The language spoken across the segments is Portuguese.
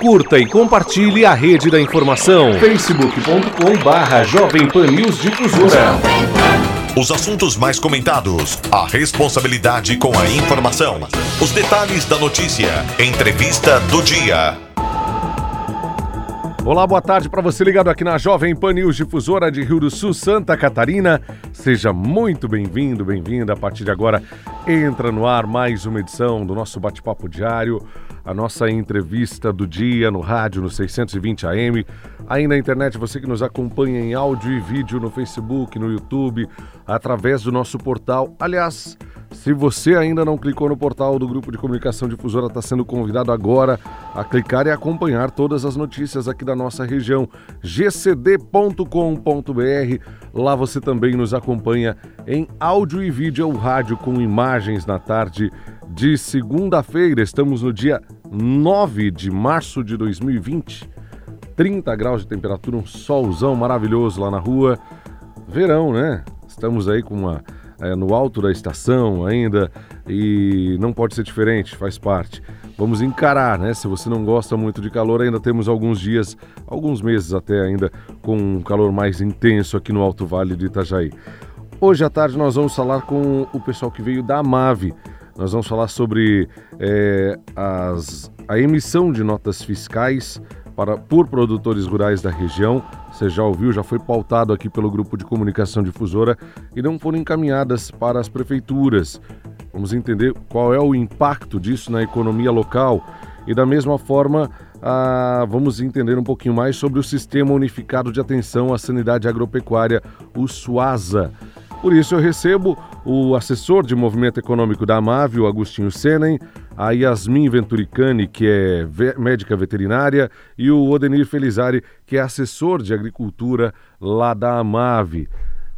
Curta e compartilhe a rede da informação. facebook.com barra Jovem Pan News Difusora. Os assuntos mais comentados, a responsabilidade com a informação, os detalhes da notícia, entrevista do dia. Olá, boa tarde para você ligado aqui na Jovem Pan News Difusora de Rio do Sul, Santa Catarina. Seja muito bem-vindo, bem-vinda. A partir de agora, entra no ar mais uma edição do nosso bate-papo diário a nossa entrevista do dia no rádio, no 620 AM. Aí na internet, você que nos acompanha em áudio e vídeo no Facebook, no YouTube, através do nosso portal. Aliás, se você ainda não clicou no portal do Grupo de Comunicação Difusora, está sendo convidado agora a clicar e acompanhar todas as notícias aqui da nossa região, gcd.com.br. Lá você também nos acompanha em áudio e vídeo ou rádio com imagens na tarde de segunda-feira. Estamos no dia 9 de março de 2020. 30 graus de temperatura, um solzão maravilhoso lá na rua. Verão, né? Estamos aí com uma é, no alto da estação ainda e não pode ser diferente, faz parte. Vamos encarar, né? Se você não gosta muito de calor, ainda temos alguns dias, alguns meses até ainda, com um calor mais intenso aqui no Alto Vale de Itajaí. Hoje à tarde nós vamos falar com o pessoal que veio da AMAVE. Nós vamos falar sobre é, as, a emissão de notas fiscais para, por produtores rurais da região. Você já ouviu, já foi pautado aqui pelo grupo de comunicação difusora e não foram encaminhadas para as prefeituras. Vamos entender qual é o impacto disso na economia local e, da mesma forma, ah, vamos entender um pouquinho mais sobre o Sistema Unificado de Atenção à Sanidade Agropecuária, o SUASA. Por isso, eu recebo o assessor de movimento econômico da Amave, o Agostinho Senen, a Yasmin Venturicani, que é médica veterinária, e o Odenir Felizari, que é assessor de agricultura lá da Amave.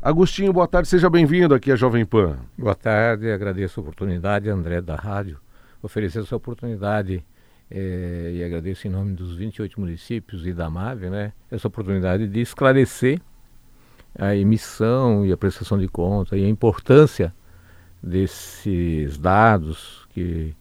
Agostinho, boa tarde, seja bem-vindo aqui à Jovem Pan. Boa tarde, agradeço a oportunidade, André da Rádio, oferecer essa oportunidade eh, e agradeço em nome dos 28 municípios e da Amave, né, essa oportunidade de esclarecer a emissão e a prestação de conta e a importância desses dados que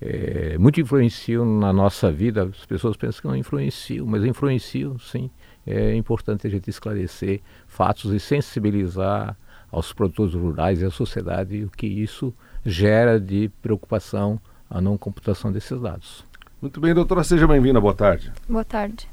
é, muito influenciam na nossa vida. As pessoas pensam que não influenciam, mas influenciam sim. É importante a gente esclarecer fatos e sensibilizar aos produtores rurais e à sociedade o que isso gera de preocupação a não computação desses dados. Muito bem, doutora, seja bem-vinda. Boa tarde. Boa tarde.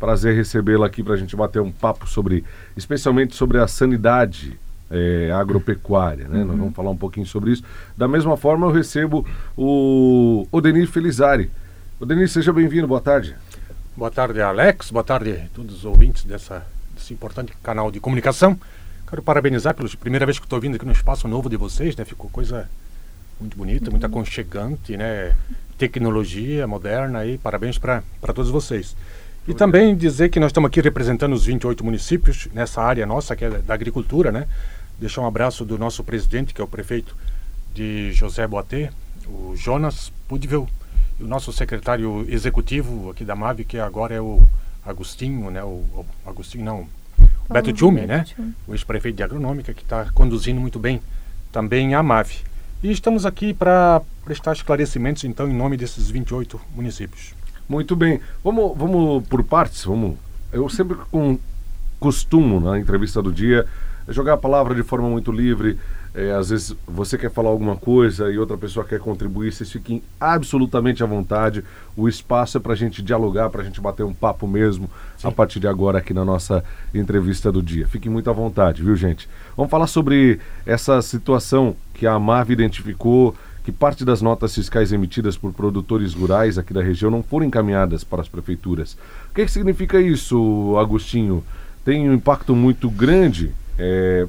Prazer recebê-la aqui para a gente bater um papo sobre, especialmente sobre a sanidade é, agropecuária, né? Uhum. Nós vamos falar um pouquinho sobre isso. Da mesma forma, eu recebo o Odenir Felizari. Odenir, seja bem-vindo, boa tarde. Boa tarde, Alex. Boa tarde a todos os ouvintes dessa, desse importante canal de comunicação. Quero parabenizar pela primeira vez que estou vindo aqui no espaço novo de vocês, né? Ficou coisa muito bonita, uhum. muito aconchegante, né? Tecnologia moderna aí. Parabéns para todos vocês. E também dizer que nós estamos aqui representando os 28 municípios nessa área nossa, que é da agricultura, né? Deixar um abraço do nosso presidente, que é o prefeito de José Boatê, o Jonas Pudvel, e o nosso secretário executivo aqui da MAVE, que agora é o Agostinho, né? O, o Agostinho, não, o Beto Tchume, né? O ex-prefeito de agronômica, que está conduzindo muito bem também a MAVE. E estamos aqui para prestar esclarecimentos, então, em nome desses 28 municípios. Muito bem. Vamos, vamos por partes. Vamos. Eu sempre com, costumo, na entrevista do dia, jogar a palavra de forma muito livre. É, às vezes você quer falar alguma coisa e outra pessoa quer contribuir, vocês fiquem absolutamente à vontade. O espaço é para a gente dialogar, para a gente bater um papo mesmo Sim. a partir de agora aqui na nossa entrevista do dia. Fiquem muito à vontade, viu, gente? Vamos falar sobre essa situação que a Amave identificou que parte das notas fiscais emitidas por produtores rurais aqui da região não foram encaminhadas para as prefeituras. O que, que significa isso, Agostinho? Tem um impacto muito grande é,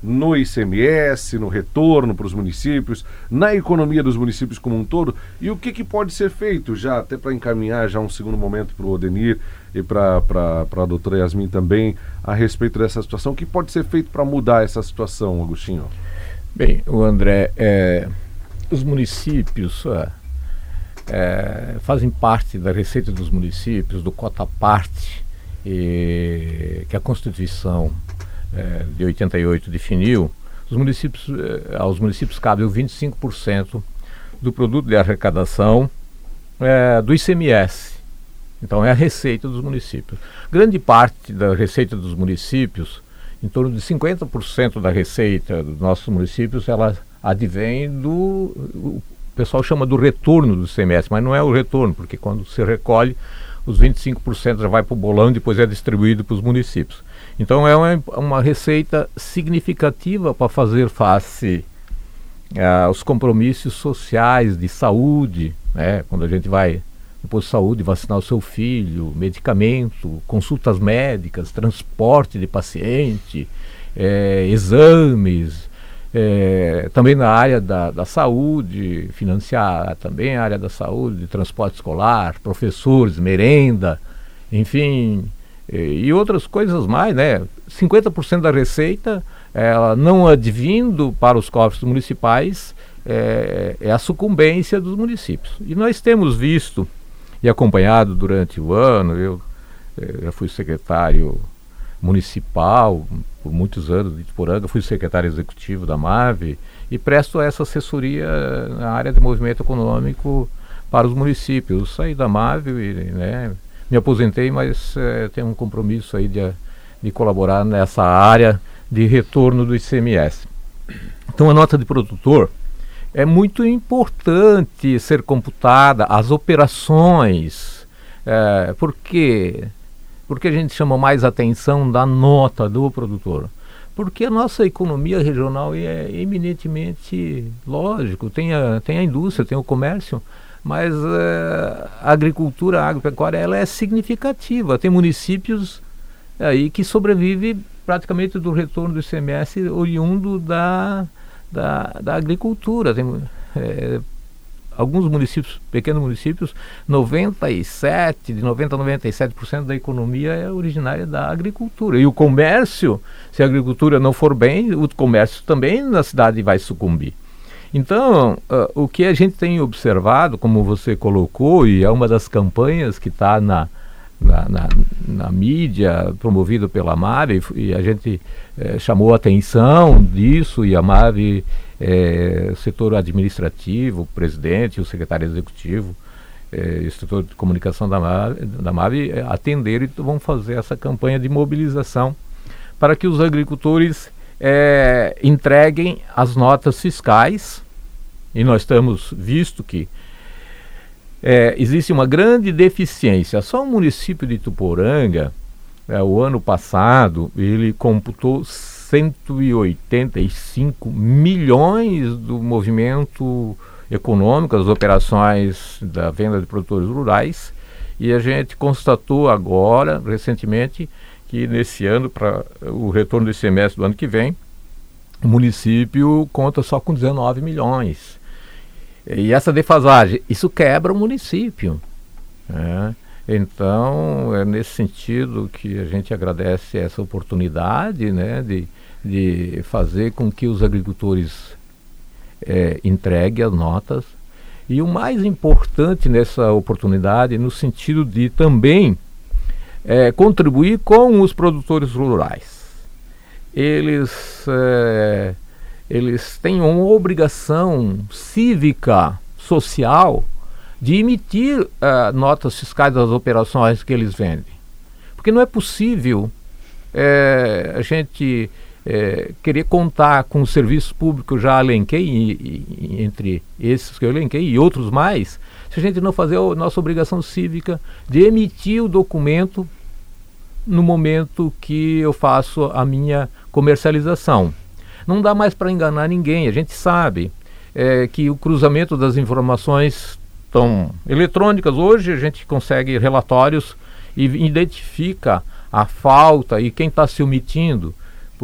no ICMS, no retorno para os municípios, na economia dos municípios como um todo. E o que, que pode ser feito já, até para encaminhar já um segundo momento para o Odenir e para a doutora Yasmin também, a respeito dessa situação. O que pode ser feito para mudar essa situação, Agostinho? Bem, o André, é, os municípios é, é, fazem parte da receita dos municípios, do cota parte que a Constituição é, de 88 definiu. Os municípios, é, aos municípios cabe o 25% do produto de arrecadação é, do ICMS. Então é a receita dos municípios. Grande parte da receita dos municípios, em torno de 50% da receita dos nossos municípios, ela advém do. O pessoal chama do retorno do ICMS, mas não é o retorno, porque quando se recolhe, os 25% já vai para o bolão e depois é distribuído para os municípios. Então é uma, uma receita significativa para fazer face uh, aos compromissos sociais de saúde, né? quando a gente vai no posto de saúde vacinar o seu filho, medicamento, consultas médicas, transporte de paciente, é, exames, é, também na área da, da saúde, financiar também a área da saúde, transporte escolar, professores, merenda, enfim, e, e outras coisas mais, né? 50% da receita, ela não advindo para os cofres municipais, é, é a sucumbência dos municípios. E nós temos visto e acompanhado durante o ano, eu já fui secretário municipal por muitos anos de Ituporanga, fui secretário executivo da MAVE e presto essa assessoria na área de movimento econômico para os municípios. saí da MAVE e né, me aposentei, mas é, tenho um compromisso aí de, de colaborar nessa área de retorno do ICMS. Então a nota de produtor é muito importante ser computada, as operações, é, porque porque a gente chama mais atenção da nota do produtor? Porque a nossa economia regional é eminentemente lógico, tem a, tem a indústria, tem o comércio, mas é, a agricultura, a agropecuária, ela é significativa. Tem municípios aí que sobrevivem praticamente do retorno do ICMS oriundo da, da, da agricultura. Tem, é, alguns municípios, pequenos municípios, 97, de 90 a 97% da economia é originária da agricultura. E o comércio, se a agricultura não for bem, o comércio também na cidade vai sucumbir. Então, uh, o que a gente tem observado, como você colocou, e é uma das campanhas que está na, na, na, na, mídia, promovido pela MAVE, e a gente eh, chamou a atenção disso, e a MAVE, o setor administrativo, o presidente, o secretário executivo, eh, o setor de comunicação da MAVE, da atenderam e vão fazer essa campanha de mobilização para que os agricultores eh, entreguem as notas fiscais, e nós temos visto que é, existe uma grande deficiência. Só o município de Tuporanga, é, o ano passado, ele computou 185 milhões do movimento econômico, das operações da venda de produtores rurais, e a gente constatou agora, recentemente, que nesse ano, para o retorno do ICMS do ano que vem, o município conta só com 19 milhões. E essa defasagem, isso quebra o município. Né? Então, é nesse sentido que a gente agradece essa oportunidade né, de, de fazer com que os agricultores é, entreguem as notas. E o mais importante nessa oportunidade, no sentido de também é, contribuir com os produtores rurais. Eles é, eles têm uma obrigação cívica, social, de emitir uh, notas fiscais das operações que eles vendem. Porque não é possível é, a gente é, querer contar com o serviço público, já elenquei, e, e, entre esses que eu elenquei e outros mais, se a gente não fazer a nossa obrigação cívica de emitir o documento no momento que eu faço a minha comercialização. Não dá mais para enganar ninguém. A gente sabe é, que o cruzamento das informações estão eletrônicas hoje a gente consegue relatórios e identifica a falta e quem está se omitindo,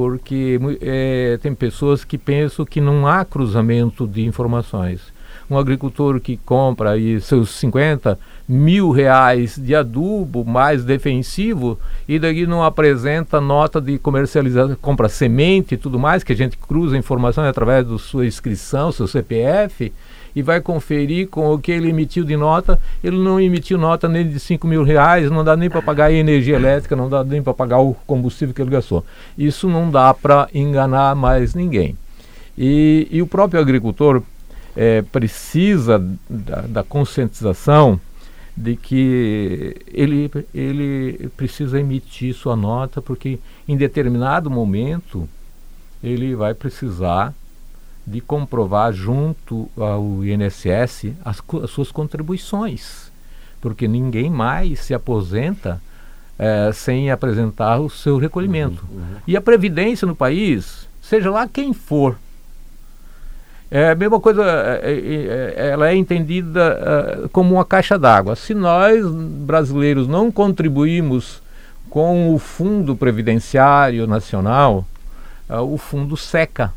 porque é, tem pessoas que pensam que não há cruzamento de informações. Um agricultor que compra aí seus 50 mil reais de adubo mais defensivo e daí não apresenta nota de comercialização, compra semente e tudo mais, que a gente cruza informações através da sua inscrição, seu CPF, e vai conferir com o que ele emitiu de nota. Ele não emitiu nota nem de 5 mil reais, não dá nem para pagar a energia elétrica, não dá nem para pagar o combustível que ele gastou. Isso não dá para enganar mais ninguém. E, e o próprio agricultor é, precisa da, da, conscientização de que ele, ele precisa emitir sua nota porque em determinado momento ele vai precisar de comprovar junto ao INSS as, as suas contribuições, porque ninguém mais se aposenta é, sem apresentar o seu recolhimento. Uhum, uhum. E a previdência no país, seja lá quem for, é a mesma coisa, é, é, é ela é entendida uh, como uma caixa d'água. Se nós, brasileiros, não contribuímos com o Fundo Previdenciário Nacional, uh, o fundo seca,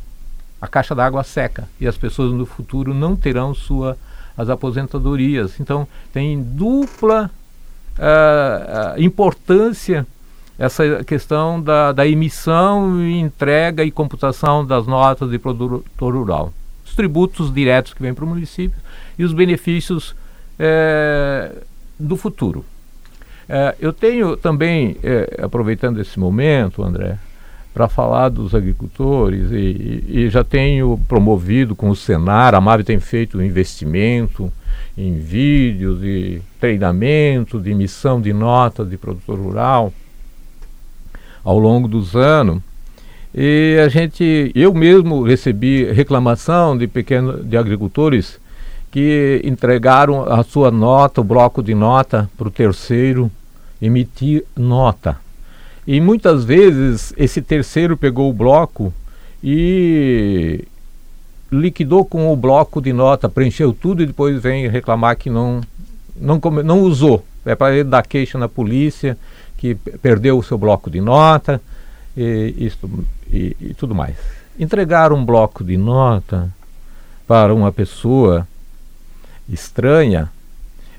a caixa d'água seca, e as pessoas no futuro não terão sua, as aposentadorias. Então, tem dupla uh, importância essa questão da, da emissão, entrega e computação das notas de produtor rural os tributos diretos que vêm para o município e os benefícios é, do futuro. É, eu tenho também, é, aproveitando esse momento, André, para falar dos agricultores e, e, já tenho promovido com o Senar, a MAV tem feito investimento em vídeos e treinamento de emissão de notas de produtor rural ao longo dos anos e a gente, eu mesmo recebi reclamação de pequenos de agricultores que entregaram a sua nota, o bloco de nota, para o terceiro emitir nota. E muitas vezes esse terceiro pegou o bloco e liquidou com o bloco de nota, preencheu tudo e depois vem reclamar que não, não, não usou. É para ele dar queixa na polícia que perdeu o seu bloco de nota e, e, e tudo mais. Entregar um bloco de nota para uma pessoa estranha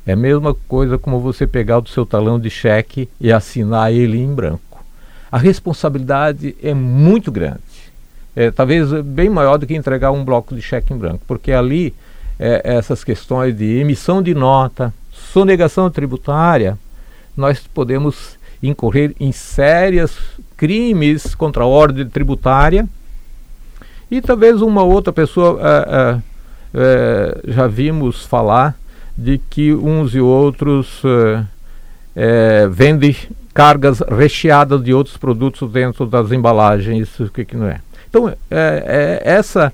é a mesma coisa como você pegar o seu talão de cheque e assinar ele em branco. A responsabilidade é muito grande. É, talvez bem maior do que entregar um bloco de cheque em branco, porque ali é, essas questões de emissão de nota, sonegação tributária, nós podemos incorrer em sérias crimes contra a ordem tributária e talvez uma outra pessoa uh, uh, uh, já vimos falar de que uns e outros vendem cargas recheadas de outros produtos dentro das embalagens, o que, que não é. Então, é, essa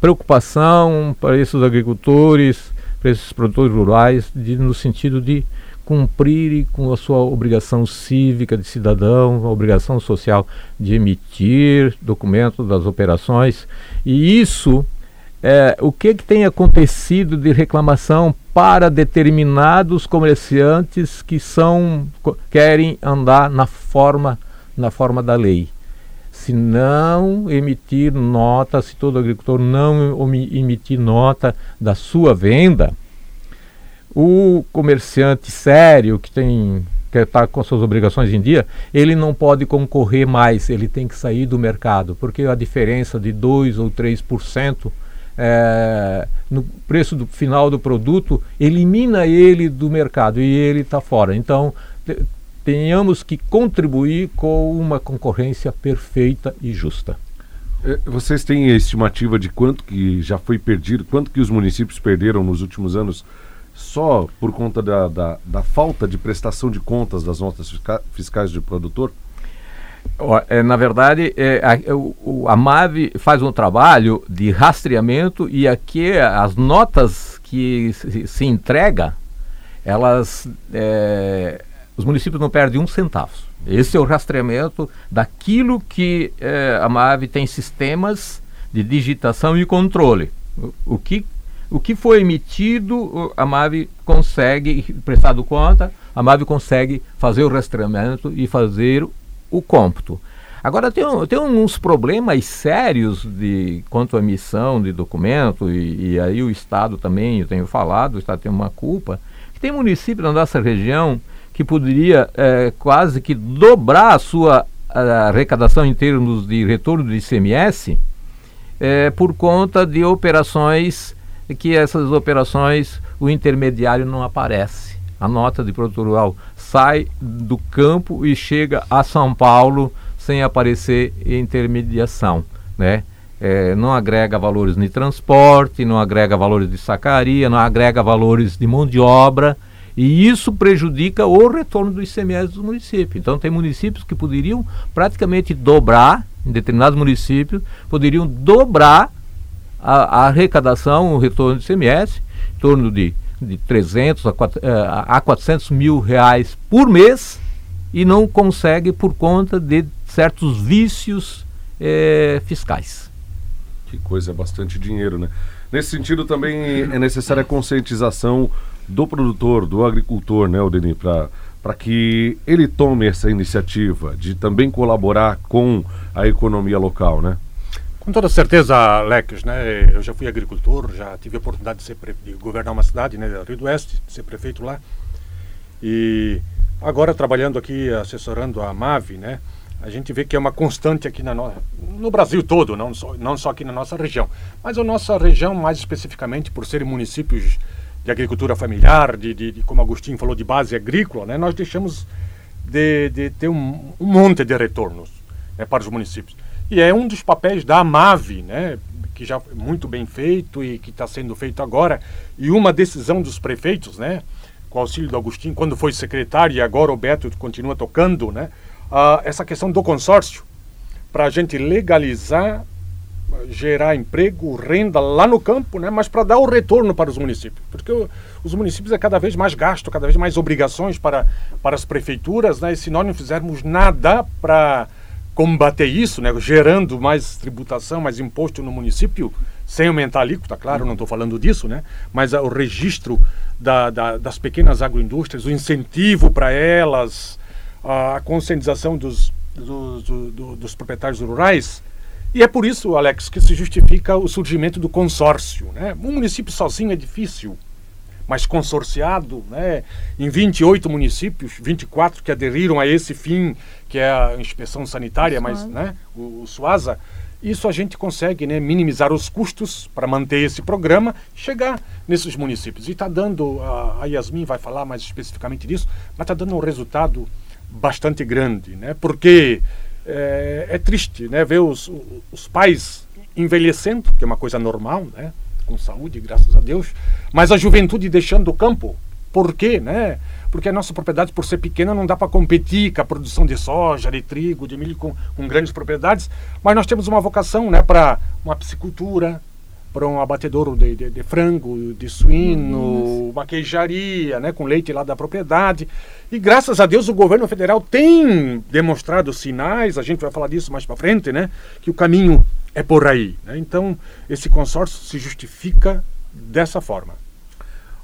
preocupação para esses agricultores, para esses produtores rurais, de, no sentido de cumprir com a sua obrigação cívica de cidadão, a obrigação social de emitir documentos das operações. E isso, é, o que, que tem acontecido de reclamação para determinados comerciantes que são querem andar na forma na forma da lei? Se não emitir nota, se todo agricultor não emitir nota da sua venda, o comerciante sério que tem que está com suas obrigações em dia, ele não pode concorrer mais, ele tem que sair do mercado, porque a diferença de 2 ou 3% é, no preço do final do produto elimina ele do mercado e ele está fora. Então, tenhamos que contribuir com uma concorrência perfeita e justa. É, vocês têm a estimativa de quanto que já foi perdido, quanto que os municípios perderam nos últimos anos só por conta da, da, da falta de prestação de contas das notas fiscais do produtor? É, na verdade, é, a, o, a MAVE faz um trabalho de rastreamento e aqui as notas que se, se entrega, elas, é, os municípios não perdem um centavo. Esse é o rastreamento daquilo que é, a MAVE tem sistemas de digitação e controle. O, o que o que foi emitido, a MAVE consegue, prestado conta, a MAVE consegue fazer o rastreamento e fazer o cômputo. Agora, tem, tem uns problemas sérios de, quanto à emissão de documento, e, e, aí o Estado também, eu tenho falado, o Estado tem uma culpa, que tem município na nossa região que poderia é, quase que dobrar a sua a arrecadação em termos de retorno do ICMS é, por conta de operações que essas operações o intermediário não aparece. A nota de produtor rural sai do campo e chega a São Paulo sem aparecer intermediação, né? É, não agrega valores de transporte, não agrega valores de sacaria, não agrega valores de mão de obra E isso prejudica o retorno do ICMS dos municípios. Então tem municípios que poderiam praticamente dobrar, em determinados municípios, poderiam dobrar a, a arrecadação, o retorno do ICMS, em torno de, de 300 a, eh, a 400 mil reais por mês, e não consegue por conta de certos vícios eh, fiscais. Que coisa, é bastante dinheiro, né? Nesse sentido, também é necessária a conscientização do produtor, do agricultor, né, Odeni, para que ele tome essa iniciativa de também colaborar com a economia local, né? Com toda certeza, Alex, né? Eu já fui agricultor, já tive a oportunidade de, ser de governar uma cidade, né, Rio do Oeste, de ser prefeito lá. E agora trabalhando aqui, assessorando a MAVE, né? a gente vê que é uma constante aqui na no, no Brasil todo, não só, não só aqui na nossa região. Mas a nossa região, mais especificamente, por serem municípios de agricultura familiar, de, de, de como Agostinho falou, de base agrícola, né, nós deixamos de, de ter um, um, monte de retornos né, para os municípios. E é um dos papéis da AMAV, né, que já é muito bem feito e que está sendo feito agora, e uma decisão dos prefeitos, né, com o auxílio do Agostinho, quando foi secretário, e agora o Beto continua tocando, né, essa questão do consórcio para a gente legalizar, gerar emprego, renda lá no campo, né? mas para dar o retorno para os municípios. Porque o, os municípios é cada vez mais gasto, cada vez mais obrigações para, para as prefeituras, né? e se nós não fizermos nada para combater isso, né? gerando mais tributação, mais imposto no município, sem aumentar a alíquota, claro, não estou falando disso, né? mas uh, o registro da, da, das pequenas agroindústrias, o incentivo para elas, a conscientização dos, dos, do, dos proprietários rurais. E é por isso, Alex, que se justifica o surgimento do consórcio. Né? Um município sozinho é difícil, mas consorciado, né? em 28 municípios, 24 que aderiram a esse fim, que é a inspeção sanitária, mas né? o, o SUASA, isso a gente consegue né, minimizar os custos para manter esse programa chegar nesses municípios. E está dando, a, a Yasmin vai falar mais especificamente disso, mas está dando um resultado bastante grande, né? Porque é, é triste, né? Ver os, os pais envelhecendo, que é uma coisa normal, né? Com saúde, graças a Deus, mas a juventude deixando o campo. Por quê, né? Porque a nossa propriedade, por ser pequena, não dá para competir com a produção de soja, de trigo, de milho com, com grandes propriedades, mas nós temos uma vocação, né? Para uma piscicultura, para um abatedouro de, de, de, frango, de suíno, uma queijaria, né, com leite lá da propriedade. E graças a Deus o governo federal tem demonstrado sinais, a gente vai falar disso mais para frente, né, que o caminho é por aí. Né? Então, esse consórcio se justifica dessa forma.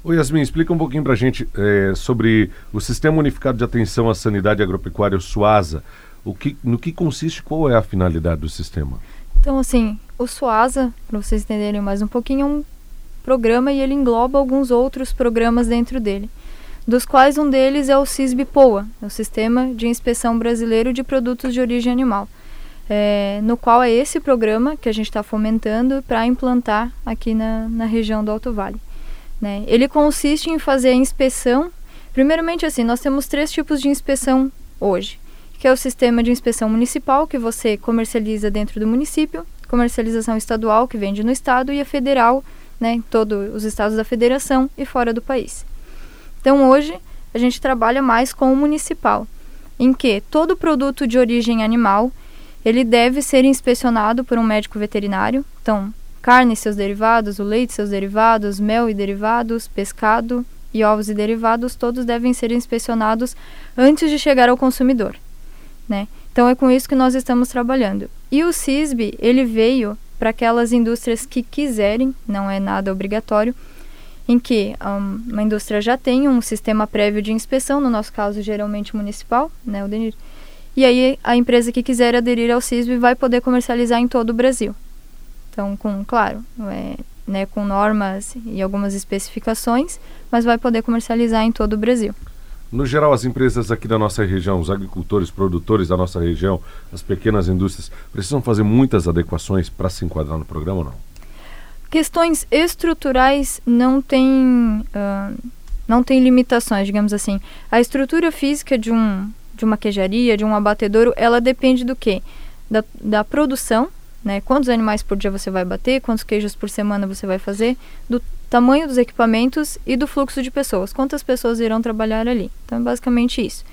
Ô Yasmin, explica um pouquinho para a gente é, sobre o Sistema Unificado de Atenção à Sanidade Agropecuária, o SUASA. O que, no que consiste, qual é a finalidade do sistema? Então, assim, o SUASA, para vocês entenderem mais um pouquinho, é um programa e ele engloba alguns outros programas dentro dele, dos quais um deles é o CISB-POA, é o Sistema de Inspeção Brasileiro de Produtos de Origem Animal, é, no qual é esse programa que a gente está fomentando para implantar aqui na, na região do Alto Vale. Né? Ele consiste em fazer a inspeção. Primeiramente, assim, nós temos três tipos de inspeção hoje que é o sistema de inspeção municipal, que você comercializa dentro do município, comercialização estadual, que vende no estado, e a federal, né, em todos os estados da federação e fora do país. Então, hoje, a gente trabalha mais com o municipal, em que todo produto de origem animal, ele deve ser inspecionado por um médico veterinário, então, carne e seus derivados, o leite e seus derivados, mel e derivados, pescado e ovos e derivados, todos devem ser inspecionados antes de chegar ao consumidor né? Então é com isso que nós estamos trabalhando. E o CISB, ele veio para aquelas indústrias que quiserem, não é nada obrigatório, em que um, uma indústria já tem um sistema prévio de inspeção, no nosso caso geralmente municipal, né, o DENIR, e aí a empresa que quiser aderir ao CISB vai poder comercializar em todo o Brasil. Então, com, claro, é, né, com normas e algumas especificações, mas vai poder comercializar em todo o Brasil. No geral, as empresas aqui da nossa região, os agricultores, produtores da nossa região, as pequenas indústrias, precisam fazer muitas adequações para se enquadrar no programa ou não? Questões estruturais não têm, uh, não tem limitações, digamos assim. A estrutura física de, um, de uma queijaria, de um abatedouro, ela depende do quê? Da, da produção, né? Quantos animais por dia você vai bater, quantos queijos por semana você vai fazer, do tamanho dos equipamentos e do fluxo de pessoas. Quantas pessoas irão trabalhar ali? Então, é basicamente isso.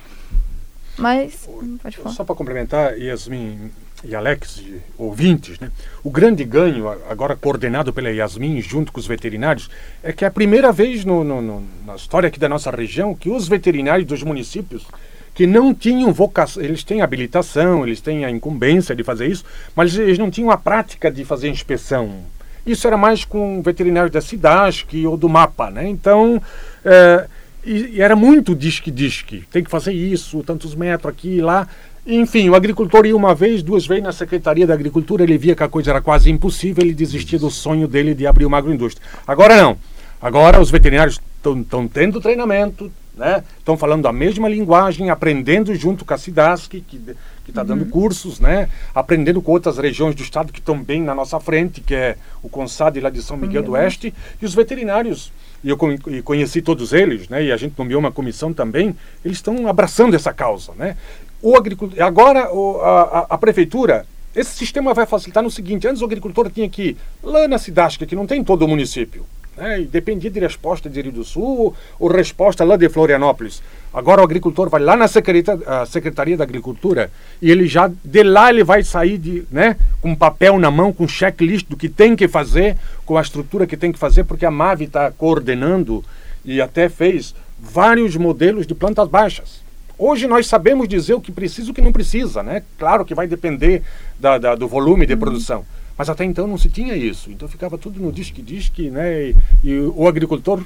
Mas, pode falar. Só para complementar, Yasmin e Alex, ouvintes, né? o grande ganho, agora coordenado pela Yasmin junto com os veterinários, é que é a primeira vez no, no, no, na história aqui da nossa região que os veterinários dos municípios que não tinham vocação, eles têm habilitação, eles têm a incumbência de fazer isso, mas eles não tinham a prática de fazer inspeção. Isso era mais com veterinários da Cidasc ou do MAPA, né? Então, é, e, e, era muito disque-disque, tem que fazer isso, tantos metros aqui e lá. Enfim, o agricultor ia uma vez, duas vezes na Secretaria da Agricultura, ele via que a coisa era quase impossível, ele desistia do sonho dele de abrir uma agroindústria. Agora não. Agora os veterinários estão tendo treinamento, né? Estão falando a mesma linguagem, aprendendo junto com a Cidasc, que está uhum. dando cursos, né? aprendendo com outras regiões do estado que estão bem na nossa frente, que é o CONSAD lá de São Miguel uhum. do Oeste, e os veterinários. E eu conheci todos eles, né? e a gente nomeou uma comissão também, eles estão abraçando essa causa. Né? O agricultor, agora o, a, a, prefeitura esse sistema vai facilitar no seguinte: antes o agricultor tinha que ir lá na Cidasc, que não tem todo o município. Né? E dependia de resposta de Rio do Sul ou resposta lá de Florianópolis. Agora o agricultor vai lá na Secretaria, Secretaria da Agricultura e ele já, de lá ele vai sair de, né, com papel na mão, com checklist do que tem que fazer, com a estrutura que tem que fazer, porque a MAVE está coordenando e até fez vários modelos de plantas baixas. Hoje nós sabemos dizer o que precisa e o que não precisa, né? Claro que vai depender da, da do volume de uhum. produção. Mas até então não se tinha isso. Então ficava tudo no disque-disque, né? E, e, o agricultor,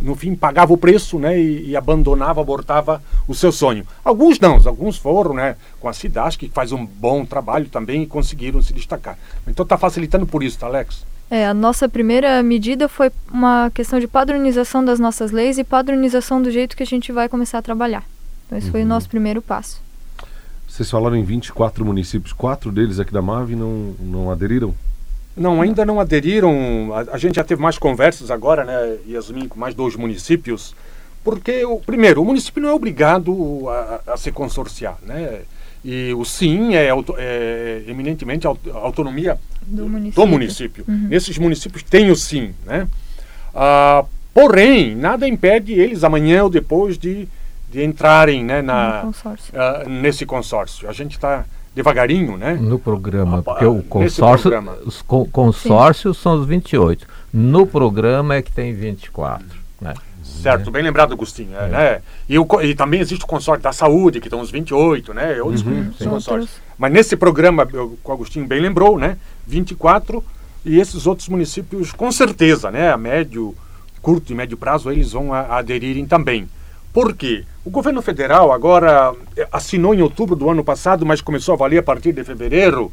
no fim, pagava o preço, né? E, e, abandonava, abortava o seu sonho. Alguns não, alguns foram, né? Com a Cidasc, que faz um bom trabalho também e conseguiram se destacar. Então está facilitando por isso, tá, Alex? É, a nossa primeira medida foi uma questão de padronização das nossas leis e padronização do jeito que a gente vai começar a trabalhar. Então esse uhum. foi o uhum. nosso primeiro passo. Vocês falaram em 24 municípios, quatro deles aqui da MAVE não, não aderiram? Não, ainda não aderiram. A, a, gente já teve mais conversas agora, né, Yasmin, com mais dois municípios, porque, o, primeiro, o município não é obrigado a, a se consorciar, né? E o sim é, auto, é eminentemente a autonomia do município. Do município. Uhum. Nesses municípios tem o sim, né? Ah, porém, nada impede eles amanhã ou depois de de entrarem né, na, consórcio. Uh, nesse consórcio. A gente está devagarinho, né? No programa, porque o consórcio, os co consórcios Sim. são os 28. No programa é que tem 24, né? Certo, bem lembrado, Agostinho. É. Né? E, o, e, também existe o consórcio da saúde, que estão os 28, né? Outros uhum, consórcios. Mas nesse programa, o Agostinho bem lembrou, né? 24 e esses outros municípios, com certeza, né? A médio, curto e médio prazo, eles vão a, a aderirem também. Por quê? O governo federal agora eh, assinou em outubro do ano passado, mas começou a valer a partir de fevereiro,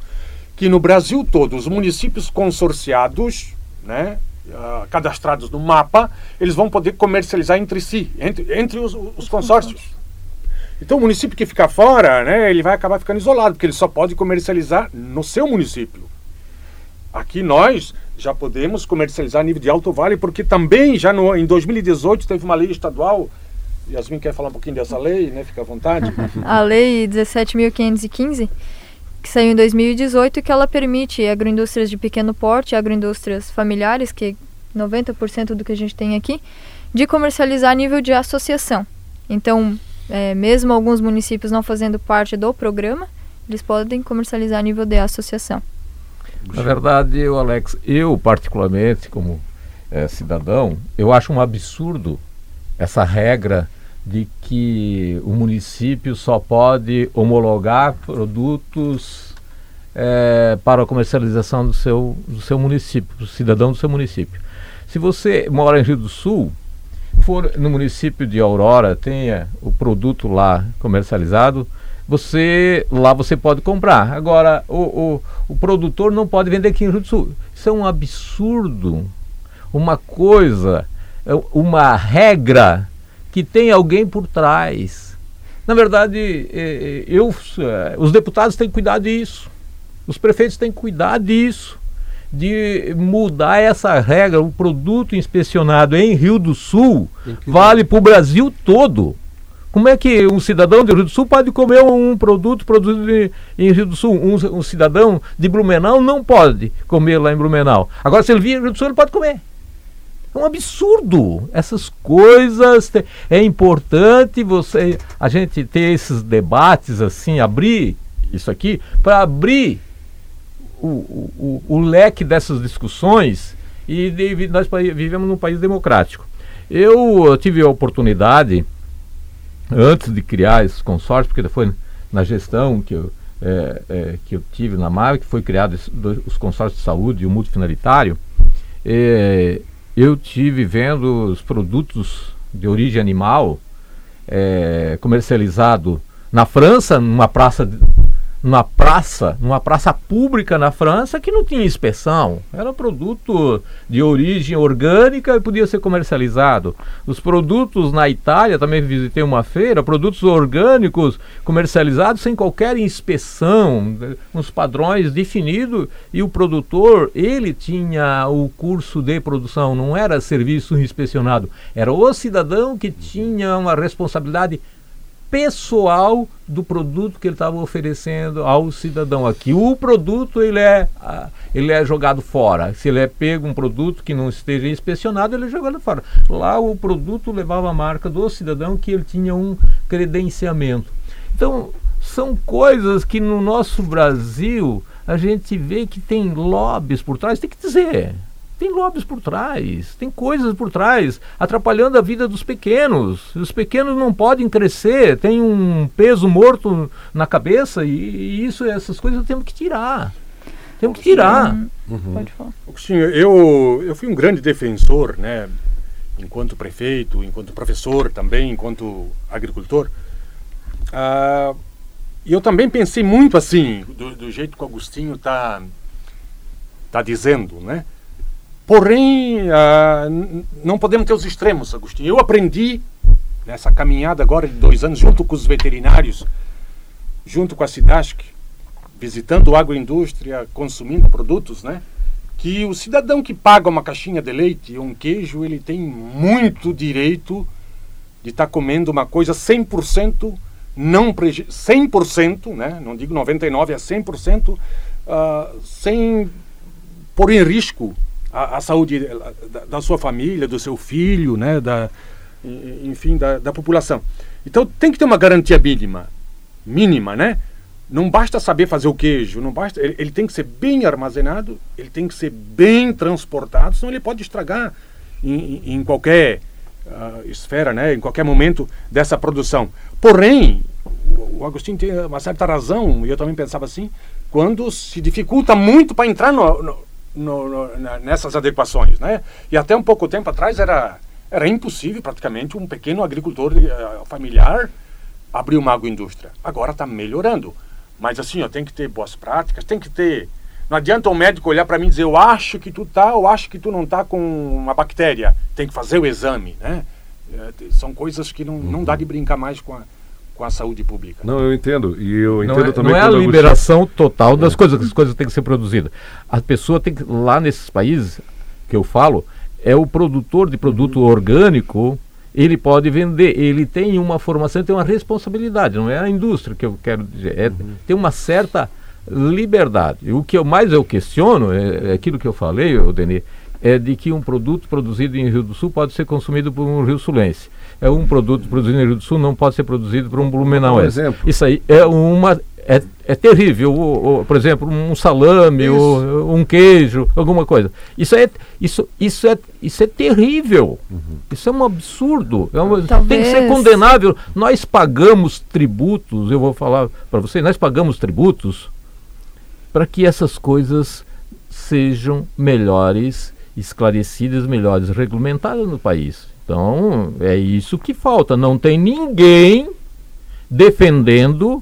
que no Brasil todo os municípios consorciados, né, uh, cadastrados no mapa, eles vão poder comercializar entre si, entre, entre os, os consórcios. Então o município que ficar fora, né, ele vai acabar ficando isolado, porque ele só pode comercializar no seu município. Aqui nós já podemos comercializar a nível de Alto Vale, porque também já no, em 2018 teve uma lei estadual Yasmin quer falar um pouquinho dessa lei, né? Fica à vontade. a lei 17.515, que saiu em 2018, que ela permite agroindústrias de pequeno porte, agroindústrias familiares, que 90% do que a gente tem aqui, de comercializar a nível de associação. Então, é, mesmo alguns municípios não fazendo parte do programa, eles podem comercializar a nível de associação. Na verdade, eu, Alex, eu particularmente, como é, cidadão, eu acho um absurdo essa regra de que o município só pode homologar produtos é, para a comercialização do seu, do seu município, do cidadão do seu município. Se você mora em Rio do Sul, for no município de Aurora, tenha o produto lá comercializado, você lá você pode comprar. Agora, o, o, o produtor não pode vender aqui em Rio do Sul. Isso é um absurdo. Uma coisa, é uma regra que tem alguém por trás. Na verdade, é, é, eu, é, os deputados têm que cuidar disso, os prefeitos têm que cuidar disso, de mudar essa regra. O produto inspecionado em Rio do Sul vale para o Brasil todo. Como é que um cidadão do Rio do Sul pode comer um produto produzido em Rio do Sul? Um, um, cidadão de Blumenau não pode comer lá em Blumenau. Agora, se ele vir em Rio do Sul, ele pode comer. É um absurdo. Essas coisas é importante você a gente ter esses debates assim, abrir isso aqui para abrir o, o, o, leque dessas discussões e de, nós vivemos num país democrático. Eu tive a oportunidade antes de criar esses consórcios, porque foi na gestão que eu, é, é, que eu tive na MAV, que foi criado esse, os consórcios de saúde e o multifinalitário, é, eu tive vendo os produtos de origem animal é, comercializado na França, numa praça numa praça, numa praça pública na França que não tinha inspeção. Era produto de origem orgânica e podia ser comercializado. Os produtos na Itália, também visitei uma feira, produtos orgânicos comercializados sem qualquer inspeção, uns padrões definidos e o produtor, ele tinha o curso de produção, não era serviço inspecionado, era o cidadão que tinha uma responsabilidade pessoal do produto que ele estava oferecendo ao cidadão aqui. O produto ele é, ele é jogado fora. Se ele é pego um produto que não esteja inspecionado, ele é jogado fora. Lá o produto levava a marca do cidadão que ele tinha um credenciamento. Então, são coisas que no nosso Brasil a gente vê que tem lobbies por trás, tem que dizer tem lobbies por trás, tem coisas por trás, atrapalhando a vida dos pequenos. Os pequenos não podem crescer, tem um peso morto na cabeça e, e isso, essas coisas temos que tirar. Temos que tirar. Uhum. Pode falar. Agostinho, eu, eu fui um grande defensor, né, enquanto prefeito, enquanto professor também, enquanto agricultor. Ah, e eu também pensei muito assim, do, do jeito que o Agostinho está tá dizendo, né? Porém, uh, não podemos ter os extremos, Agostinho. Eu aprendi nessa caminhada agora de dois anos, junto com os veterinários, junto com a Cidasc, visitando a agroindústria, consumindo produtos, né? Que o cidadão que paga uma caixinha de leite um queijo, ele tem muito direito de estar tá comendo uma coisa 100% não 100%, né? Não digo 99, é 100% uh, ah, sem pôr em risco a, a saúde da, da, sua família, do seu filho, né, da, enfim, da, da população. Então tem que ter uma garantia mínima, mínima, né? Não basta saber fazer o queijo, não basta, ele, ele tem que ser bem armazenado, ele tem que ser bem transportado, senão ele pode estragar em, em qualquer uh, esfera, né, em qualquer momento dessa produção. Porém, o Agostinho tem uma certa razão, e eu também pensava assim, quando se dificulta muito para entrar no, no, no, no, nessas adequações, né? E até um pouco tempo atrás era era impossível praticamente um pequeno agricultor uh, familiar abrir uma agroindústria. Agora está melhorando, mas assim, ó, tem que ter boas práticas, tem que ter não adianta um médico olhar para mim e dizer eu acho que tu tá, eu acho que tu não tá com uma bactéria. Tem que fazer o exame, né? É, são coisas que não, uhum. não dá de brincar mais com a, com a saúde pública. Não, eu entendo. E eu não entendo é, também Não é a liberação total das é. coisas, as coisas têm que ser produzidas. A pessoa tem que, lá nesses países que eu falo, é o produtor de produto orgânico, ele pode vender, ele tem uma formação, tem uma responsabilidade, não é a indústria que eu quero dizer, é, uhum. tem uma certa liberdade. O que eu mais eu questiono, é, é aquilo que eu falei, o Denis, é de que um produto produzido em Rio do Sul pode ser consumido por um rio sulense é um produto produzido no Rio do Sul não pode ser produzido por um Blumenauense. Um exemplo. Isso aí é uma é, é terrível. O, o, por exemplo, um salame, o, um queijo, alguma coisa. Isso é isso isso é isso é terrível. Uhum. Isso é um absurdo. É uma, tem que ser condenável. Nós pagamos tributos. Eu vou falar para vocês. Nós pagamos tributos para que essas coisas sejam melhores esclarecidas, melhores regulamentadas no país. Então, é isso que falta. Não tem ninguém defendendo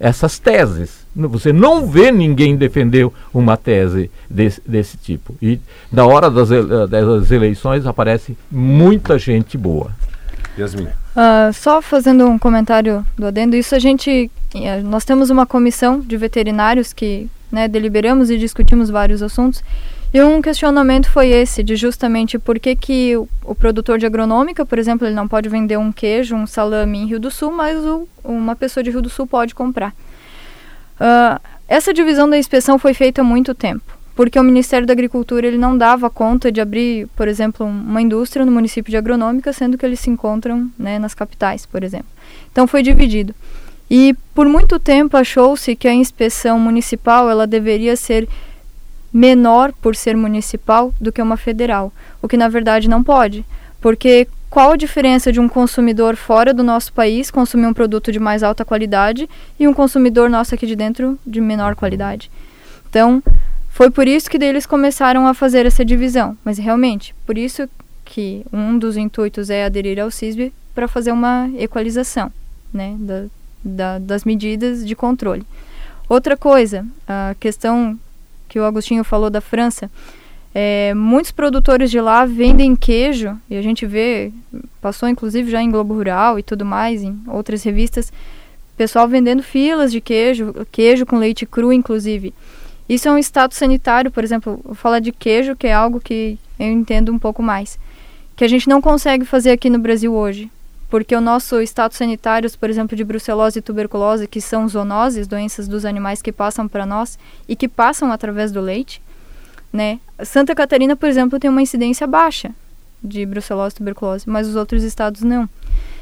essas teses. Você não vê ninguém defender uma tese desse, desse tipo. E na hora das, das eleições aparece muita gente boa. Yasmin. Uh, só fazendo um comentário do adendo, isso a gente, eh, nós temos uma comissão de veterinários que né, deliberamos e discutimos vários assuntos e um questionamento foi esse, de justamente por que, que o, produtor de agronômica, por exemplo, ele não pode vender um queijo, um salame em Rio do Sul, mas o, uma pessoa de Rio do Sul pode comprar. Uh, essa divisão da inspeção foi feita há muito tempo. porque o Ministério da Agricultura ele não dava conta de abrir, por exemplo, uma indústria no município de Agronômica, sendo que eles se encontram né, nas capitais, por exemplo. Então foi dividido. E por muito tempo achou-se que a inspeção municipal ela deveria ser menor por ser municipal do que uma federal, o que na verdade não pode, porque qual a diferença de um consumidor fora do nosso país consumir um produto de mais alta qualidade e um consumidor nosso aqui de dentro de menor qualidade? Então, foi por isso que eles começaram a fazer essa divisão. Mas realmente, por isso que um dos intuitos é aderir ao CISB para fazer uma equalização né, da, da, das medidas de controle. Outra coisa, a questão que o Agostinho falou da França, é, muitos produtores de lá vendem queijo, e a gente vê, passou inclusive já em Globo Rural e tudo mais, em outras revistas, pessoal vendendo filas de queijo, queijo com leite cru, inclusive. Isso é um estado sanitário, por exemplo, falar de queijo, que é algo que eu entendo um pouco mais, que a gente não consegue fazer aqui no Brasil hoje, porque o nosso estado sanitário, por exemplo, de brucelose e tuberculose, que são zoonoses, doenças dos animais que passam para nós e que passam através do leite, né? Santa Catarina, por exemplo, tem uma incidência baixa de brucelose e tuberculose, mas os outros estados não.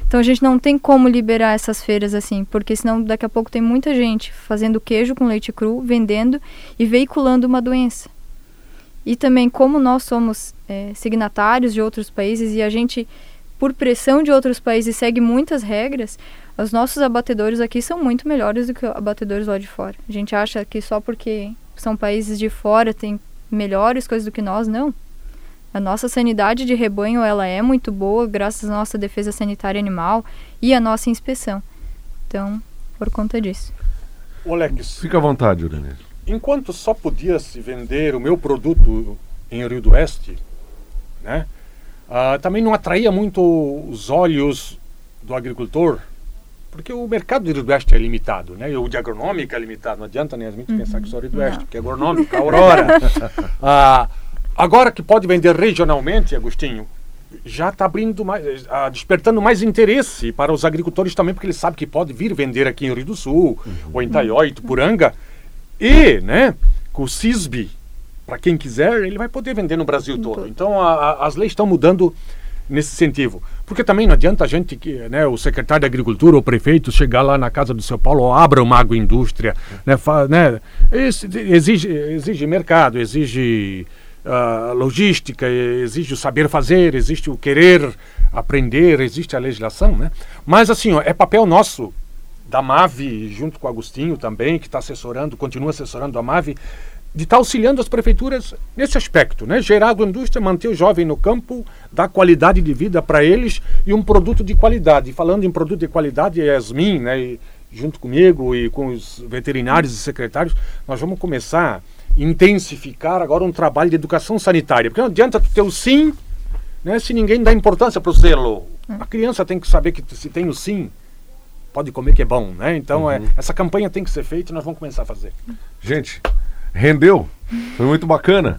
Então a gente não tem como liberar essas feiras assim, porque senão daqui a pouco tem muita gente fazendo queijo com leite cru, vendendo e veiculando uma doença. E também como nós somos é, signatários de outros países e a gente, por pressão de outros países, segue muitas regras, os nossos abatedores aqui são muito melhores do que abatedores lá de fora. A gente acha que só porque são países de fora tem melhores coisas do que nós, não. A nossa sanidade de rebanho ela é muito boa graças à nossa defesa sanitária animal e à nossa inspeção. Então, por conta disso. Alex, Fica à vontade, Uranir. enquanto só podia se vender o meu produto em Rio do Oeste, né? Ah, também não atraía muito os olhos do agricultor, porque o mercado de Rio do Oeste é limitado, né? E o de agronômica é limitado. Não adianta nem a gente pensar que só Rio do Oeste, porque é agronômica, Aurora. Ah, agora que pode vender regionalmente, Agostinho, já está abrindo mais, ah, despertando mais interesse para os agricultores também, porque eles sabem que pode vir vender aqui em Rio do Sul, ou em Taió, Itupuranga, e, né, com o CISB, para quem quiser, ele vai poder vender no Brasil todo. Então, a- a- as leis estão mudando nesse sentido. Porque também não adianta a gente, que, né, o secretário de Agricultura ou o prefeito chegar lá na casa do São Paulo, abra uma agroindústria, né, fa, né, exige, exige mercado, exige ah, logística, exige o saber fazer, existe o querer aprender, existe a legislação, né? Mas assim, ó, é papel nosso da MAVE, junto com o Agostinho também, que está assessorando, continua assessorando a MAVE, de estar auxiliando as prefeituras nesse aspecto, né? Gerar agroindústria, manter o jovem no campo, dar qualidade de vida para eles e um produto de qualidade. Falando em produto de qualidade, Yasmin, né, e junto comigo e com os veterinários e secretários, nós vamos começar a intensificar agora um trabalho de educação sanitária. Porque não adianta tu ter o sim, né, se ninguém dá importância para o selo. A criança tem que saber que se tem o sim, pode comer que é bom, né? Então é, essa campanha tem que ser feita e nós vamos começar a fazer. Gente, rendeu. Foi muito bacana.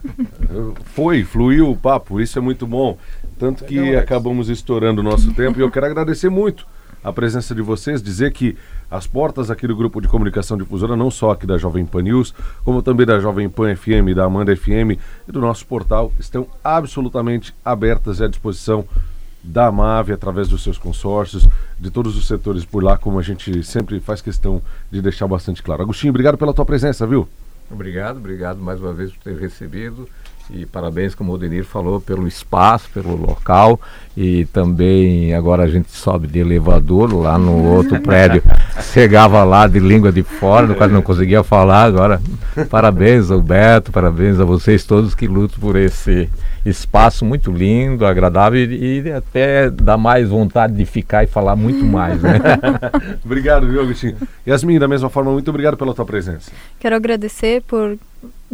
Foi, fluiu o papo, isso é muito bom. Tanto que Legal, acabamos estourando o nosso tempo e eu quero agradecer muito a presença de vocês, dizer que as portas aqui do grupo de comunicação difusora, não só aqui da Jovem Pan News, como também da Jovem Pan FM, da Amanda FM e do nosso portal, estão absolutamente abertas e à disposição da MAVE, através dos seus consórcios, de todos os setores por lá, como a gente sempre faz questão de deixar bastante claro. Agostinho, obrigado pela tua presença, viu? Obrigado, obrigado mais uma vez por ter recebido e parabéns, como o Denir falou, pelo espaço, pelo local e também agora a gente sobe de elevador lá no outro prédio, chegava lá de língua de fora, quase não conseguia falar, agora parabéns ao Beto, parabéns a vocês todos que lutam por esse espaço muito lindo, agradável e, e até dá mais vontade de ficar e falar muito mais, né? Obrigado, viu, Agostinho? Yasmin, da mesma forma, muito obrigado pela tua presença. Quero agradecer por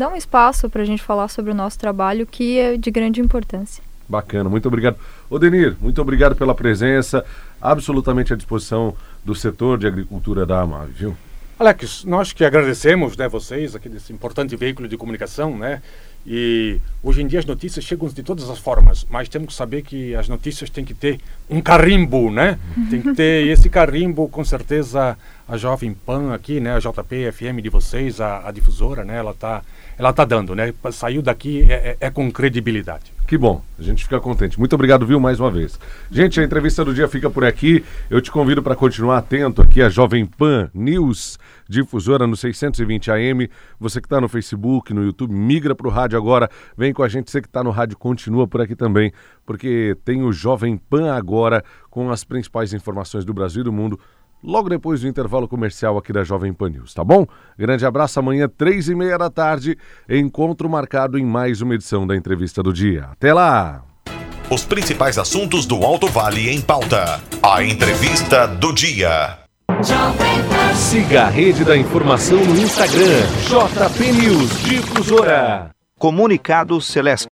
dar um espaço para a gente falar sobre o nosso trabalho, que é de grande importância. Bacana, muito obrigado. Ô, Denir, muito obrigado pela presença, absolutamente à disposição do setor de agricultura da AMAV, viu? Alex, nós que agradecemos né, vocês aqui desse importante veículo de comunicação, né? E hoje em dia as notícias chegam de todas as formas, mas temos que saber que as notícias têm que ter um carimbo, né? Tem que ter esse carimbo, com certeza a Jovem Pan aqui, né? A JP FM de vocês, a, a difusora, né? Ela tá, ela tá dando, né? Saiu daqui é, é, é com credibilidade. Que bom, a gente fica contente. Muito obrigado, viu, mais uma vez. Gente, a entrevista do dia fica por aqui. Eu te convido para continuar atento aqui à Jovem Pan News, difusora no 620 AM. Você que está no Facebook, no YouTube, migra para o rádio agora. Vem com a gente. Você que está no rádio, continua por aqui também, porque tem o Jovem Pan agora com as principais informações do Brasil e do mundo logo depois do intervalo comercial aqui da Jovem Pan News, tá bom? Grande abraço, amanhã, três e meia da tarde, encontro marcado em mais uma edição da Entrevista do Dia. Até lá! Os principais assuntos do Alto Vale em pauta. A Entrevista do Dia. Siga a Rede da Informação no Instagram, JP News Difusora. Comunicado Celeste.